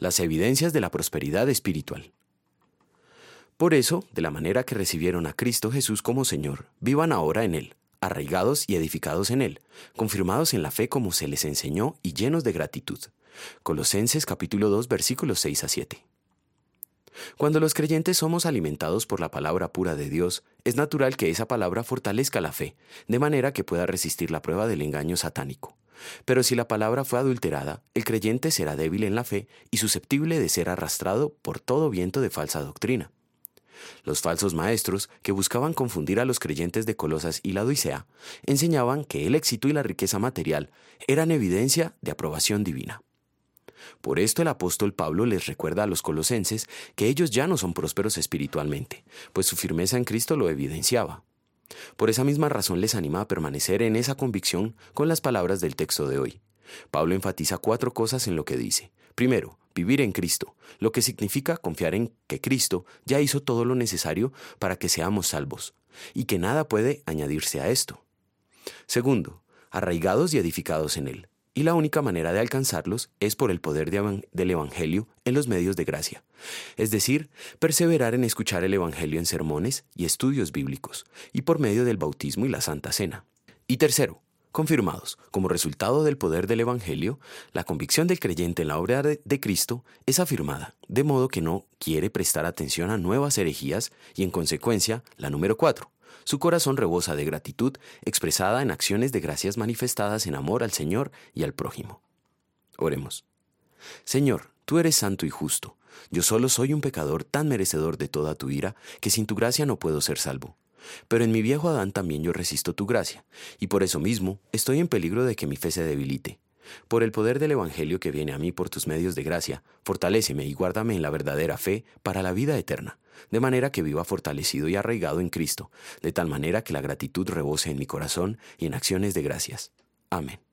Las evidencias de la prosperidad espiritual. Por eso, de la manera que recibieron a Cristo Jesús como Señor, vivan ahora en Él, arraigados y edificados en Él, confirmados en la fe como se les enseñó y llenos de gratitud. Colosenses capítulo 2 versículos 6 a 7. Cuando los creyentes somos alimentados por la palabra pura de Dios, es natural que esa palabra fortalezca la fe, de manera que pueda resistir la prueba del engaño satánico. Pero si la palabra fue adulterada, el creyente será débil en la fe y susceptible de ser arrastrado por todo viento de falsa doctrina. Los falsos maestros, que buscaban confundir a los creyentes de Colosas y la Odisea, enseñaban que el éxito y la riqueza material eran evidencia de aprobación divina. Por esto el apóstol Pablo les recuerda a los colosenses que ellos ya no son prósperos espiritualmente, pues su firmeza en Cristo lo evidenciaba. Por esa misma razón les anima a permanecer en esa convicción con las palabras del texto de hoy. Pablo enfatiza cuatro cosas en lo que dice. Primero, vivir en Cristo, lo que significa confiar en que Cristo ya hizo todo lo necesario para que seamos salvos, y que nada puede añadirse a esto. Segundo, arraigados y edificados en Él, y la única manera de alcanzarlos es por el poder del Evangelio en los medios de gracia, es decir, perseverar en escuchar el Evangelio en sermones y estudios bíblicos, y por medio del bautismo y la Santa Cena. Y tercero, confirmados. Como resultado del poder del Evangelio, la convicción del creyente en la obra de Cristo es afirmada, de modo que no quiere prestar atención a nuevas herejías y en consecuencia, la número cuatro, su corazón rebosa de gratitud expresada en acciones de gracias manifestadas en amor al Señor y al prójimo. Oremos. Señor, tú eres santo y justo. Yo solo soy un pecador tan merecedor de toda tu ira que sin tu gracia no puedo ser salvo. Pero en mi viejo Adán también yo resisto tu gracia, y por eso mismo estoy en peligro de que mi fe se debilite. Por el poder del Evangelio que viene a mí por tus medios de gracia, fortaléceme y guárdame en la verdadera fe para la vida eterna, de manera que viva fortalecido y arraigado en Cristo, de tal manera que la gratitud rebose en mi corazón y en acciones de gracias. Amén.